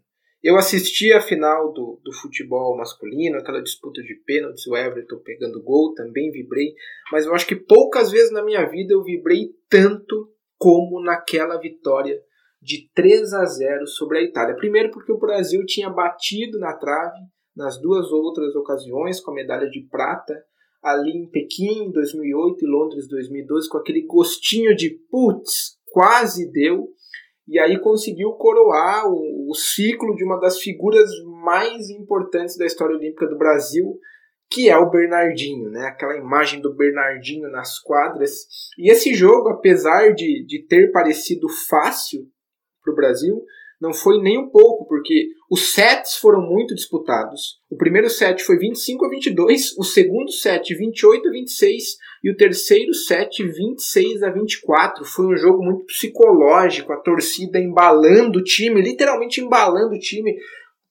Eu assisti a final do, do futebol masculino, aquela disputa de pênaltis, o Everton pegando gol, também vibrei, mas eu acho que poucas vezes na minha vida eu vibrei tanto como naquela vitória de 3 a 0 sobre a Itália. Primeiro porque o Brasil tinha batido na trave nas duas outras ocasiões com a medalha de prata, ali em Pequim em 2008 e Londres 2012, com aquele gostinho de putz, quase deu. E aí conseguiu coroar o, o ciclo de uma das figuras mais importantes da história olímpica do Brasil, que é o Bernardinho, né? Aquela imagem do Bernardinho nas quadras. E esse jogo, apesar de, de ter parecido fácil para o Brasil, não foi nem um pouco, porque os sets foram muito disputados. O primeiro set foi 25 a 22, o segundo set 28 a 26 e o terceiro set 26 a 24. Foi um jogo muito psicológico, a torcida embalando o time, literalmente embalando o time.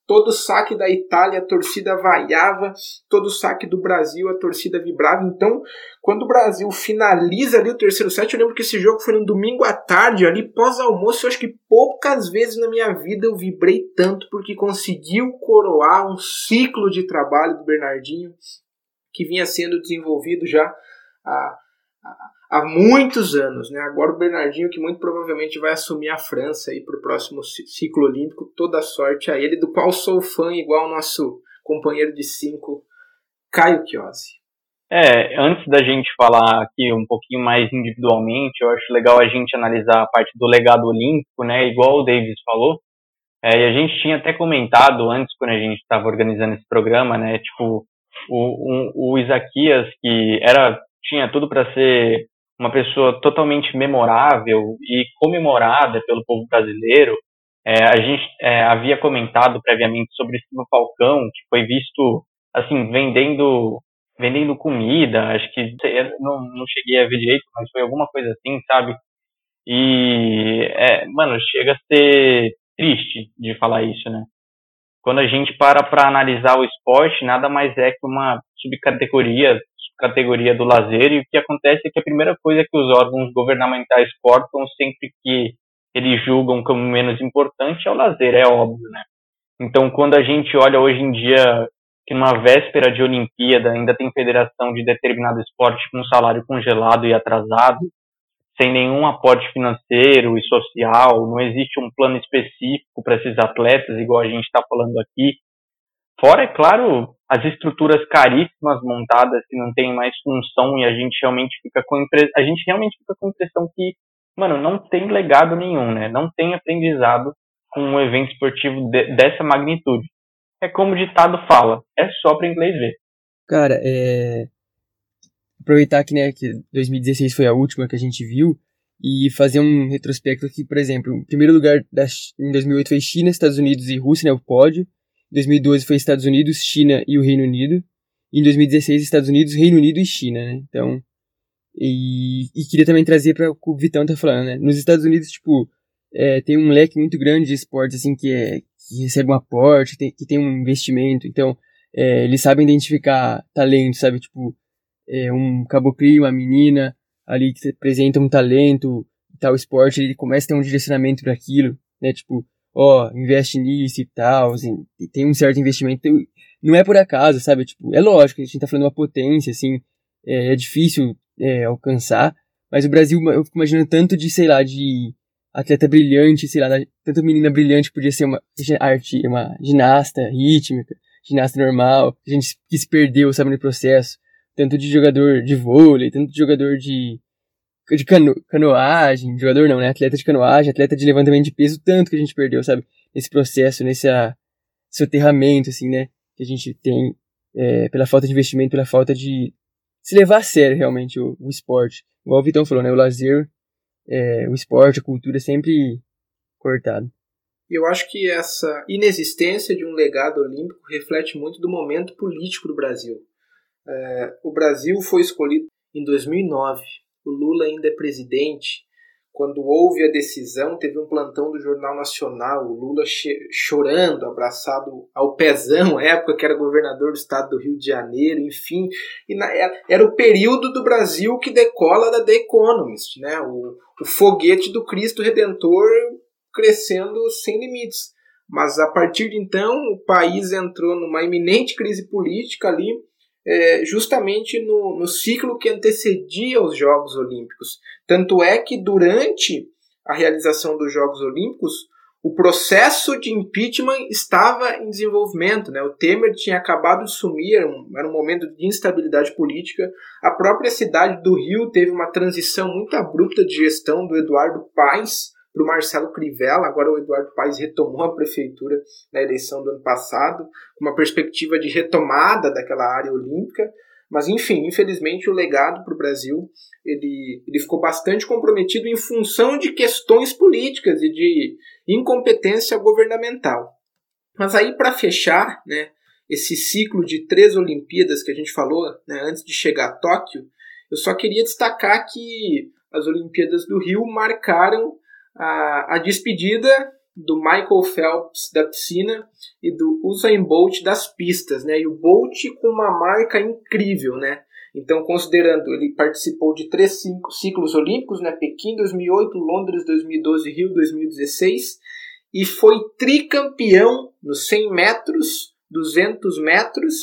Todo saque da Itália, a torcida vaiava, todo saque do Brasil, a torcida vibrava. Então, quando o Brasil finaliza ali o terceiro set, eu lembro que esse jogo foi no domingo à tarde, ali pós-almoço. Eu acho que poucas vezes na minha vida eu vibrei tanto porque conseguiu coroar um ciclo de trabalho do Bernardinho que vinha sendo desenvolvido já há, muitos anos. Né? Agora o Bernardinho, que muito provavelmente vai assumir a França para o próximo ciclo olímpico, toda sorte a ele, do qual sou fã, igual o nosso companheiro de cinco, Caio Chiosi. É, antes da gente falar aqui um pouquinho mais individualmente, eu acho legal a gente analisar a parte do legado olímpico, né? Igual o Davis falou. É, e a gente tinha até comentado antes, quando a gente estava organizando esse programa, né? Tipo, o, o, o Isaquias, que era tinha tudo para ser uma pessoa totalmente memorável e comemorada pelo povo brasileiro. É, a gente é, havia comentado previamente sobre Silva Falcão, que foi visto assim vendendo vendendo comida, acho que não, não cheguei a ver direito, mas foi alguma coisa assim, sabe? E é, mano, chega a ser triste de falar isso, né? Quando a gente para para analisar o esporte, nada mais é que uma subcategoria categoria do lazer e o que acontece é que a primeira coisa que os órgãos governamentais cortam sempre que eles julgam como menos importante é o lazer, é óbvio, né? Então, quando a gente olha hoje em dia que numa véspera de Olimpíada ainda tem federação de determinado esporte com salário congelado e atrasado, sem nenhum aporte financeiro e social, não existe um plano específico para esses atletas, igual a gente está falando aqui. Fora, é claro, as estruturas caríssimas montadas que não tem mais função e a gente realmente fica com a gente realmente fica com a impressão que, mano, não tem legado nenhum, né? Não tem aprendizado com um evento esportivo de, dessa magnitude. É como o ditado fala, é só para inglês ver. Cara, é aproveitar que, né, que 2016 foi a última que a gente viu e fazer um retrospecto aqui, por exemplo, o primeiro lugar da, em 2008 foi China, Estados Unidos e Rússia, né, o pódio. 2012 foi Estados Unidos, China e o Reino Unido. E em 2016, Estados Unidos, Reino Unido e China, né? Então. E, e queria também trazer para o que o Vitão tá falando, né? Nos Estados Unidos, tipo, é, tem um leque muito grande de esportes, assim, que, é, que recebe um aporte, tem, que tem um investimento. Então, é, eles sabem identificar talento, sabe? Tipo, é, um caboclo, uma menina ali que apresenta um talento, tal esporte, ele começa a ter um direcionamento para aquilo, né? Tipo, ó, oh, investe nisso e tal, assim, tem um certo investimento. Não é por acaso, sabe? Tipo, é lógico, a gente tá falando de uma potência, assim, é, é difícil é, alcançar, mas o Brasil, eu fico imaginando tanto de, sei lá, de atleta brilhante, sei lá, tanta menina brilhante podia ser uma arte, uma ginasta rítmica, ginasta normal, gente que se perdeu, sabe, no processo, tanto de jogador de vôlei, tanto de jogador de de cano, canoagem, jogador não, né? Atleta de canoagem, atleta de levantamento de peso, tanto que a gente perdeu, sabe? Nesse processo, nesse soterramento, assim, né? Que a gente tem é, pela falta de investimento, pela falta de se levar a sério realmente o, o esporte. Igual o Vitão falou, né? O lazer é, o esporte, a cultura sempre cortado. Eu acho que essa inexistência de um legado olímpico reflete muito do momento político do Brasil. É, o Brasil foi escolhido em 2009. O Lula ainda é presidente quando houve a decisão, teve um plantão do Jornal Nacional, o Lula chorando, abraçado ao pezão, época que era governador do estado do Rio de Janeiro, enfim. E na, era o período do Brasil que decola da The Economist, né? o, o foguete do Cristo Redentor crescendo sem limites. Mas a partir de então, o país entrou numa iminente crise política ali, é, justamente no, no ciclo que antecedia os Jogos Olímpicos. Tanto é que durante a realização dos Jogos Olímpicos, o processo de impeachment estava em desenvolvimento. Né? O Temer tinha acabado de sumir, era um, era um momento de instabilidade política. A própria cidade do Rio teve uma transição muito abrupta de gestão do Eduardo Paes para o Marcelo Crivella. Agora o Eduardo Paes retomou a prefeitura na eleição do ano passado, com uma perspectiva de retomada daquela área olímpica. Mas enfim, infelizmente o legado para o Brasil ele, ele ficou bastante comprometido em função de questões políticas e de incompetência governamental. Mas aí para fechar, né, esse ciclo de três Olimpíadas que a gente falou né, antes de chegar a Tóquio, eu só queria destacar que as Olimpíadas do Rio marcaram a, a despedida do Michael Phelps da piscina e do Usain Bolt das pistas, né? E o Bolt com uma marca incrível, né? Então, considerando, ele participou de três ciclos olímpicos, né? Pequim 2008, Londres 2012, Rio 2016, e foi tricampeão nos 100 metros, 200 metros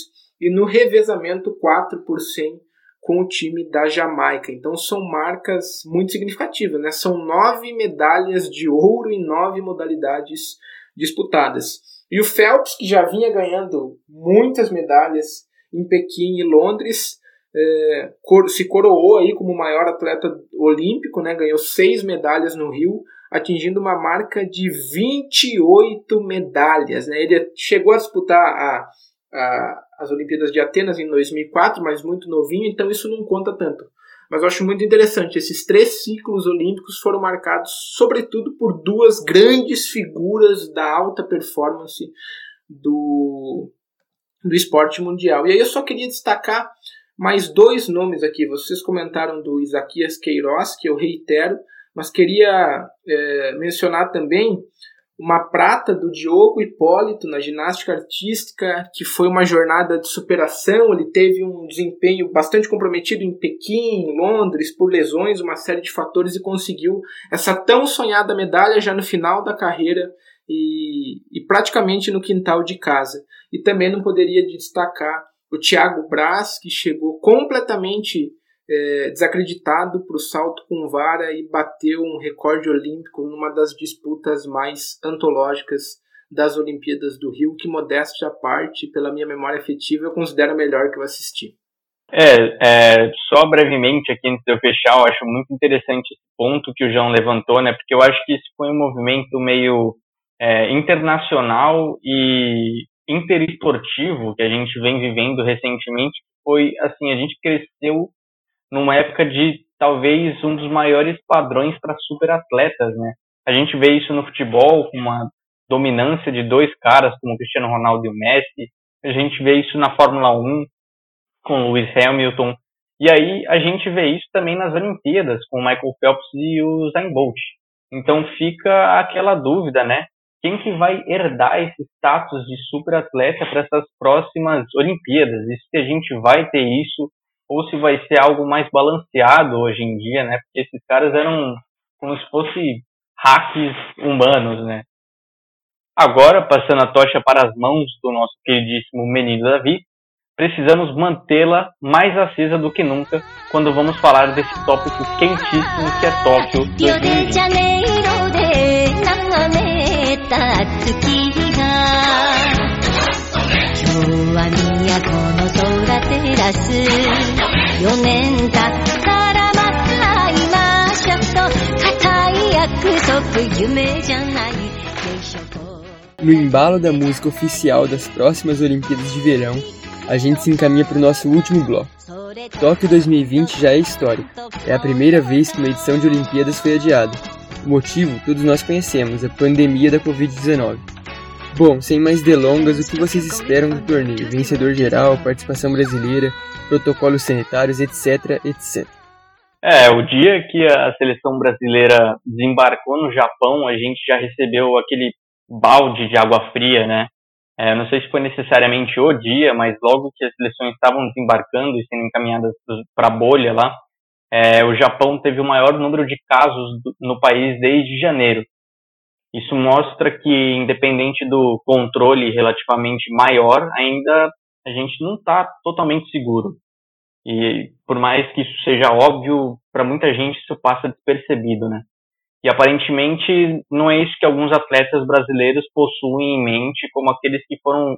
e no revezamento 4 por 100 com o time da Jamaica. Então são marcas muito significativas, né? São nove medalhas de ouro em nove modalidades disputadas. E o Phelps, que já vinha ganhando muitas medalhas em Pequim e Londres, é, se coroou aí como o maior atleta olímpico, né? Ganhou seis medalhas no Rio, atingindo uma marca de 28 medalhas, né? Ele chegou a disputar a as Olimpíadas de Atenas em 2004, mas muito novinho, então isso não conta tanto. Mas eu acho muito interessante, esses três ciclos olímpicos foram marcados sobretudo por duas grandes figuras da alta performance do, do esporte mundial. E aí eu só queria destacar mais dois nomes aqui. Vocês comentaram do Isaquias Queiroz, que eu reitero, mas queria é, mencionar também uma prata do Diogo Hipólito na ginástica artística, que foi uma jornada de superação. Ele teve um desempenho bastante comprometido em Pequim, em Londres, por lesões, uma série de fatores, e conseguiu essa tão sonhada medalha já no final da carreira e, e praticamente no quintal de casa. E também não poderia destacar o Thiago Braz, que chegou completamente é, desacreditado para o salto com vara e bateu um recorde olímpico numa das disputas mais antológicas das Olimpíadas do Rio, que modéstia à parte, pela minha memória afetiva, eu considero melhor que eu assisti. É, é, só brevemente aqui antes de eu fechar, eu acho muito interessante esse ponto que o João levantou, né? Porque eu acho que isso foi um movimento meio é, internacional e interesportivo que a gente vem vivendo recentemente. Foi assim, a gente cresceu numa época de talvez um dos maiores padrões para superatletas, né? A gente vê isso no futebol com uma dominância de dois caras como Cristiano Ronaldo e o Messi. A gente vê isso na Fórmula 1 com Lewis Hamilton. E aí a gente vê isso também nas Olimpíadas com o Michael Phelps e o Usain Bolt. Então fica aquela dúvida, né? Quem que vai herdar esse status de superatleta para essas próximas Olimpíadas? E se a gente vai ter isso ou se vai ser algo mais balanceado hoje em dia, né? Porque esses caras eram como se fossem hacks humanos, né? Agora, passando a tocha para as mãos do nosso queridíssimo menino Davi, precisamos mantê-la mais acesa do que nunca quando vamos falar desse tópico quentíssimo que é Tóquio 2020. 4年経ったらまた会いましょと固い約束夢じゃないでしょ No embalo da música oficial das próximas Olimpíadas de Verão, a gente se encaminha para o nosso último bloco. Tóquio 2020 já é história. É a primeira vez que uma edição de Olimpíadas foi adiada. O motivo todos nós conhecemos, a pandemia da Covid-19. Bom, sem mais delongas, o que vocês esperam do torneio? Vencedor geral, participação brasileira, protocolos sanitários, etc, etc. É, o dia que a seleção brasileira desembarcou no Japão, a gente já recebeu aquele balde de água fria, né? É, não sei se foi necessariamente o dia, mas logo que as seleções estavam desembarcando e sendo encaminhadas para a bolha lá, é, o Japão teve o maior número de casos do, no país desde janeiro. Isso mostra que, independente do controle relativamente maior, ainda a gente não está totalmente seguro. E por mais que isso seja óbvio, para muita gente isso passa despercebido, né? E aparentemente não é isso que alguns atletas brasileiros possuem em mente, como aqueles que foram.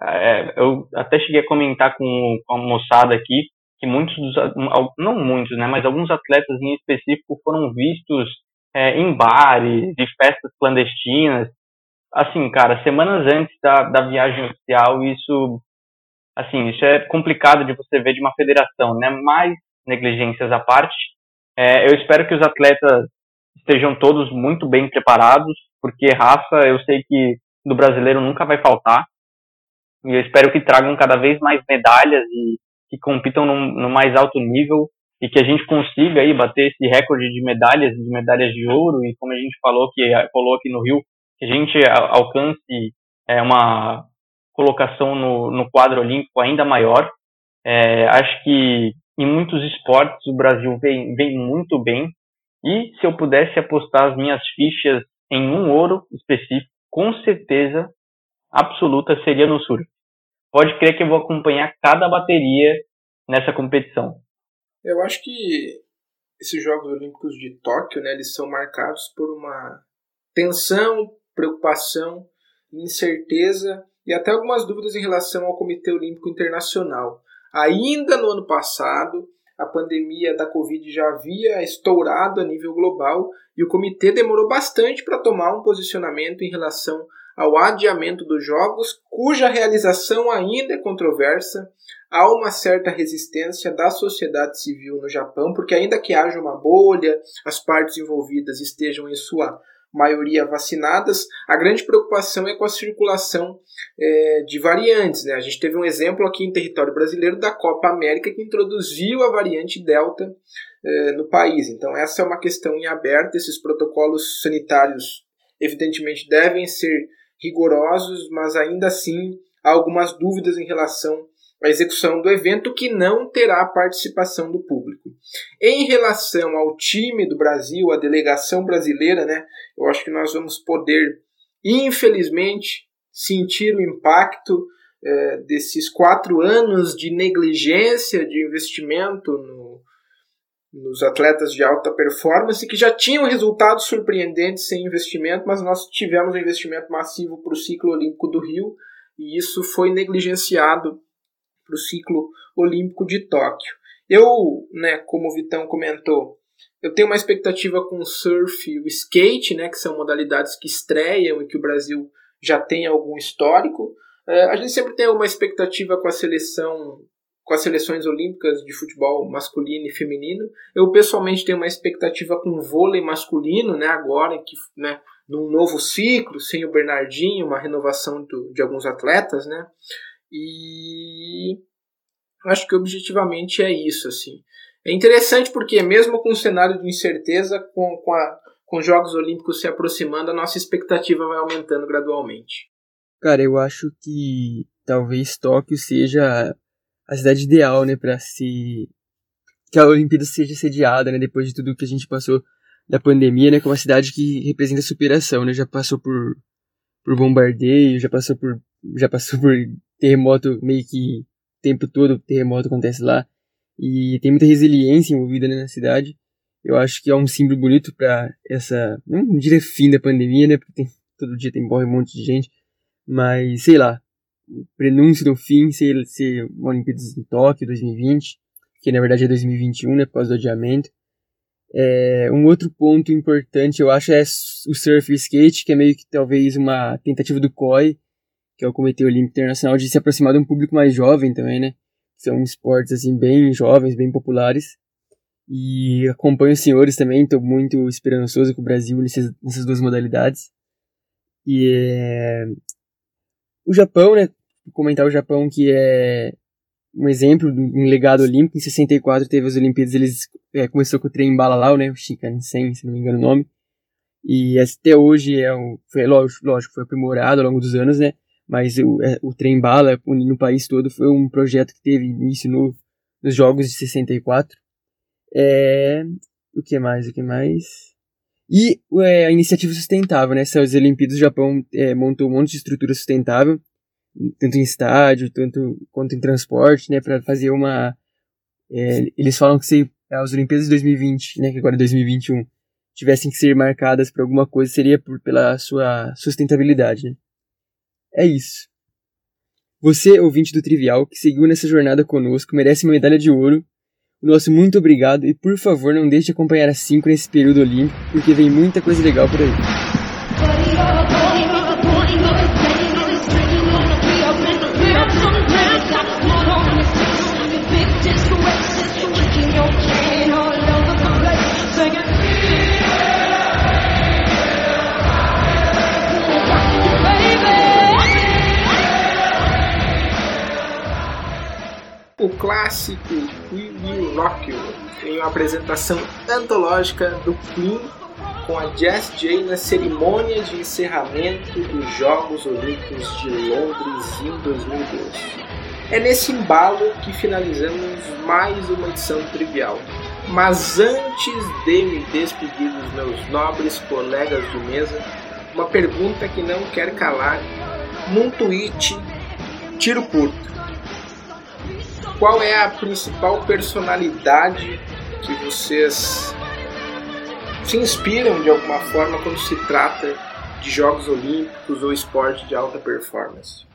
É, eu até cheguei a comentar com, com a moçada aqui que muitos dos. Não muitos, né? Mas alguns atletas em específico foram vistos é, em bares, de festas clandestinas. Assim, cara, semanas antes da, da viagem oficial, isso. Assim, isso é complicado de você ver de uma federação, né? Mais negligências à parte. É, eu espero que os atletas estejam todos muito bem preparados, porque raça eu sei que do brasileiro nunca vai faltar. E eu espero que tragam cada vez mais medalhas e que compitam no, no mais alto nível e que a gente consiga aí bater esse recorde de medalhas, de medalhas de ouro e como a gente falou que falou aqui no Rio, que a gente alcance é, uma colocação no, no quadro olímpico ainda maior. É, acho que em muitos esportes o Brasil vem, vem muito bem e se eu pudesse apostar as minhas fichas em um ouro específico, com certeza absoluta seria no surf. Pode crer que eu vou acompanhar cada bateria nessa competição. Eu acho que esses Jogos Olímpicos de Tóquio, né, eles são marcados por uma tensão, preocupação, incerteza e até algumas dúvidas em relação ao Comitê Olímpico Internacional. Ainda no ano passado, a pandemia da Covid já havia estourado a nível global e o comitê demorou bastante para tomar um posicionamento em relação ao adiamento dos jogos, cuja realização ainda é controversa. Há uma certa resistência da sociedade civil no Japão, porque ainda que haja uma bolha, as partes envolvidas estejam em sua maioria vacinadas, a grande preocupação é com a circulação é, de variantes. Né? A gente teve um exemplo aqui em território brasileiro da Copa América que introduziu a variante Delta é, no país. Então, essa é uma questão em aberto. Esses protocolos sanitários, evidentemente, devem ser rigorosos, mas ainda assim há algumas dúvidas em relação a execução do evento que não terá participação do público. Em relação ao time do Brasil, a delegação brasileira, né, eu acho que nós vamos poder, infelizmente, sentir o impacto é, desses quatro anos de negligência de investimento no, nos atletas de alta performance que já tinham resultados surpreendentes sem investimento, mas nós tivemos um investimento massivo para o ciclo olímpico do Rio e isso foi negligenciado para o ciclo olímpico de Tóquio. Eu, né, como o Vitão comentou, eu tenho uma expectativa com o surf e o skate, né, que são modalidades que estreiam e que o Brasil já tem algum histórico. É, a gente sempre tem uma expectativa com a seleção, com as seleções olímpicas de futebol masculino e feminino. Eu pessoalmente tenho uma expectativa com o vôlei masculino, né, agora que, né, num novo ciclo, sem o Bernardinho, uma renovação do, de alguns atletas, né? E acho que objetivamente é isso, assim. É interessante porque mesmo com um cenário de incerteza, com, com, a, com os Jogos Olímpicos se aproximando, a nossa expectativa vai aumentando gradualmente. Cara, eu acho que talvez Tóquio seja a cidade ideal, né, para se que a Olimpíada seja sediada, né, depois de tudo que a gente passou da pandemia, né, como uma cidade que representa superação, né, já passou por por bombardeio, já passou por já passou por terremoto meio que o tempo todo, terremoto acontece lá. E tem muita resiliência envolvida né, na cidade. Eu acho que é um símbolo bonito para essa, não diria fim da pandemia, né, porque tem, todo dia tem morre um monte de gente, mas sei lá, prenúncio do fim ser, ser Olimpíadas em Tóquio 2020, que na verdade é 2021, né, por causa do adiamento. É, um outro ponto importante, eu acho, é o surf e skate, que é meio que talvez uma tentativa do COI que é o Comitê Olímpico Internacional, de se aproximar de um público mais jovem também, né? São esportes, assim, bem jovens, bem populares. E acompanho os senhores também, estou muito esperançoso com o Brasil nessas, nessas duas modalidades. E é... o Japão, né? Comentar o Japão, que é um exemplo um legado olímpico. Em 64 teve as Olimpíadas, eles é, começou com o trem bala né? O Shinkansen, se não me engano o nome. E até hoje é um, foi, lógico, lógico, foi aprimorado ao longo dos anos, né? Mas o, é, o trem bala no país todo foi um projeto que teve início no, nos Jogos de 64. É, o que mais? O que mais? E é, a iniciativa sustentável, né? Essas Olimpíadas do Japão é, montou um monte de estrutura sustentável, tanto em estádio, tanto quanto em transporte, né? Para fazer uma. É, eles falam que se as Olimpíadas de 2020, né? Que agora é 2021, tivessem que ser marcadas por alguma coisa, seria por, pela sua sustentabilidade, né? É isso. Você, ouvinte do Trivial, que seguiu nessa jornada conosco, merece uma medalha de ouro. Nosso muito obrigado e, por favor, não deixe de acompanhar a 5 nesse período olímpico, porque vem muita coisa legal por aí. O clássico We Will Rock You em uma apresentação antológica do Queen com a Jazz J na cerimônia de encerramento dos Jogos Olímpicos de Londres em 2012. É nesse embalo que finalizamos mais uma edição trivial. Mas antes de me despedir dos meus nobres colegas de mesa, uma pergunta que não quer calar num tweet tiro curto qual é a principal personalidade que vocês se inspiram de alguma forma quando se trata de Jogos Olímpicos ou esporte de alta performance?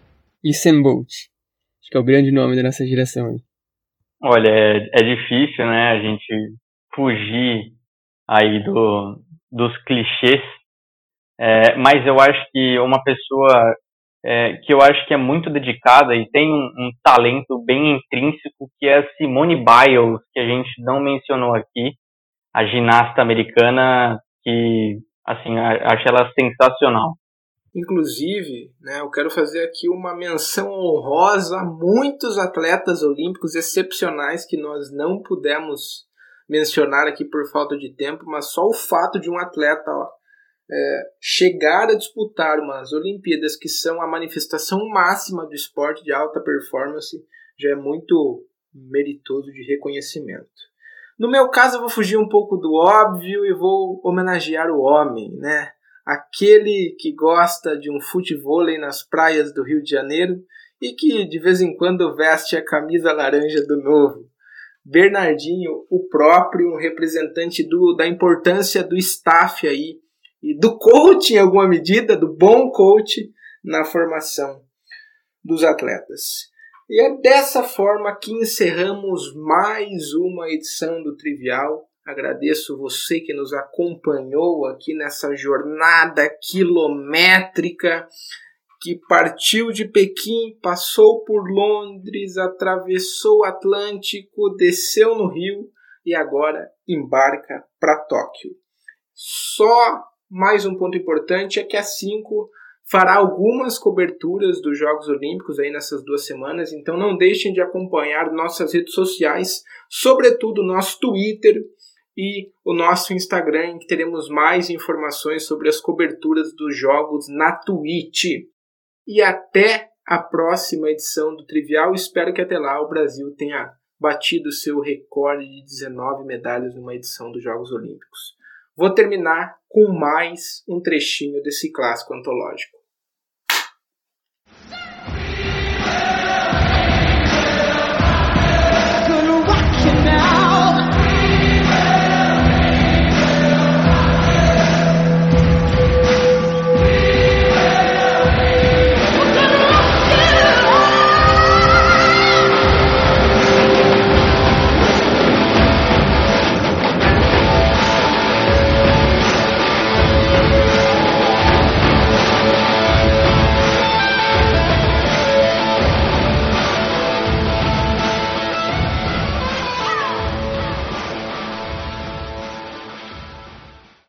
Usain Bolt. Acho que é o grande nome da nossa geração. Olha, é, é difícil, né, a gente fugir aí do, dos clichês, é, mas eu acho que uma pessoa é, que eu acho que é muito dedicada e tem um, um, talento bem intrínseco, que é a Simone Biles, que a gente não mencionou aqui, a ginasta americana, que, assim, acho ela sensacional. Inclusive, né, eu quero fazer aqui uma menção honrosa a muitos atletas olímpicos excepcionais que nós não pudemos mencionar aqui por falta de tempo, mas só o fato de um atleta ó, é, chegar a disputar umas Olimpíadas que são a manifestação máxima do esporte de alta performance já é muito meritoso de reconhecimento. No meu caso, eu vou fugir um pouco do óbvio e vou homenagear o homem, né? Aquele que gosta de um futebol nas praias do Rio de Janeiro e que de vez em quando veste a camisa laranja do novo. Bernardinho, o próprio, representante do, da importância do staff aí e do coach em alguma medida, do bom coach na formação dos atletas. E é dessa forma que encerramos mais uma edição do Trivial. Agradeço você que nos acompanhou aqui nessa jornada quilométrica que partiu de Pequim, passou por Londres, atravessou o Atlântico, desceu no Rio e agora embarca para Tóquio. Só mais um ponto importante é que a 5 fará algumas coberturas dos Jogos Olímpicos aí nessas duas semanas, então não deixem de acompanhar nossas redes sociais, sobretudo nosso Twitter e o nosso Instagram, em que teremos mais informações sobre as coberturas dos jogos na Twitch. E até a próxima edição do Trivial. Espero que até lá o Brasil tenha batido seu recorde de 19 medalhas numa edição dos Jogos Olímpicos. Vou terminar com mais um trechinho desse clássico antológico. Gonna rock you now.